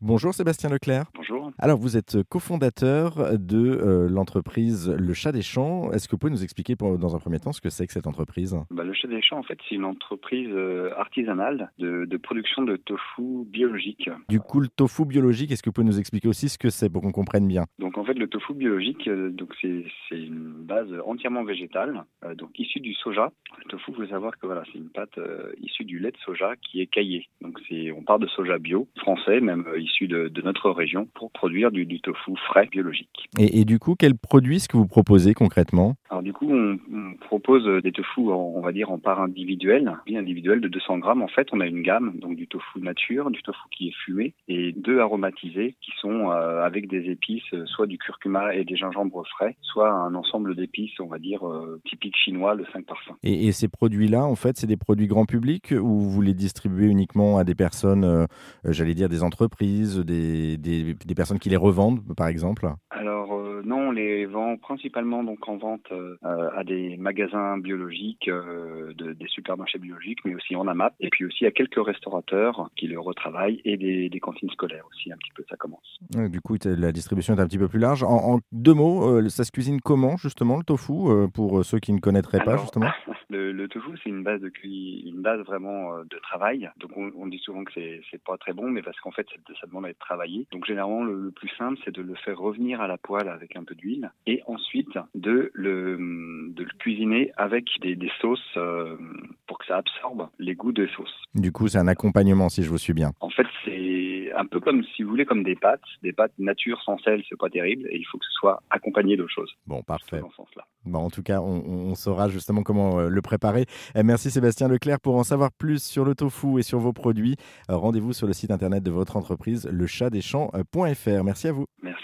Bonjour Sébastien Leclerc. Bonjour. Alors vous êtes cofondateur de euh, l'entreprise Le Chat des Champs. Est-ce que vous pouvez nous expliquer pour- dans un premier temps ce que c'est que cette entreprise? Bah, le Chat des Champs, en fait, c'est une entreprise euh, artisanale de, de production de tofu biologique. Du coup, le tofu biologique, est-ce que vous pouvez nous expliquer aussi ce que c'est pour qu'on comprenne bien? Donc, en fait, le tofu biologique, euh, donc c'est c'est une base entièrement végétale, euh, donc issue du soja. Le tofu, il faut savoir que voilà, c'est une pâte euh, issue du lait de soja qui est caillé. Donc, c'est on part de soja bio, français, même euh, issu de, de notre région, pour produire du, du tofu frais biologique. et, et du coup, quels produits est-ce que vous proposez concrètement? Alors du coup, on, on propose des tofu, en- on va dire en part individuelle, individuelle de 200 grammes. En fait, on a une gamme, donc du tofu nature, du tofu qui est fumé, et deux aromatisés qui sont euh, avec des épices, euh, soit du curcuma et des gingembres frais, soit un ensemble d'épices, on va dire euh, typique chinois, le 5 parfums. et, et ces produits-là, en fait, c'est des produits grand public ou vous les distribuez uniquement à des personnes, euh, j'allais dire des entreprises, des, des, des personnes qui les revendent, par exemple on les vend principalement donc en vente euh, à des magasins biologiques, euh, de- des supermarchés biologiques, mais aussi en AMAP, et puis aussi à quelques restaurateurs qui le retravaillent et des, des cantines scolaires aussi un petit peu. Ça commence. Du coup, la distribution est un petit peu plus large. En, en deux mots, euh, ça se cuisine comment, justement, le tofu, pour ceux qui ne connaîtraient pas, justement? Le, le tofu, c'est une base de une base vraiment de travail. Donc on, on dit souvent que c'est c'est pas très bon, mais parce qu'en fait ça, ça demande à être travaillé. Donc généralement le, le plus simple, c'est de le faire revenir à la poêle avec un peu d'huile, et ensuite de le de le cuisiner avec des, des sauces euh, pour que ça absorbe les goûts des sauces. Du coup, c'est un accompagnement, si je vous suis bien. En fait, c'est un peu comme si vous voulez comme des pâtes, des pâtes nature sans sel, c'est pas terrible, et il faut que ce soit accompagné d'autre chose. Bon, parfait. Dans ce sens-là. Bon, en tout cas, on, on saura justement comment euh, le préparer. Euh, merci Sébastien Leclerc. Pour en savoir plus sur le tofu et sur vos produits, euh, rendez-vous sur le site internet de votre entreprise, lechatdeschamps.fr. Merci à vous. Merci.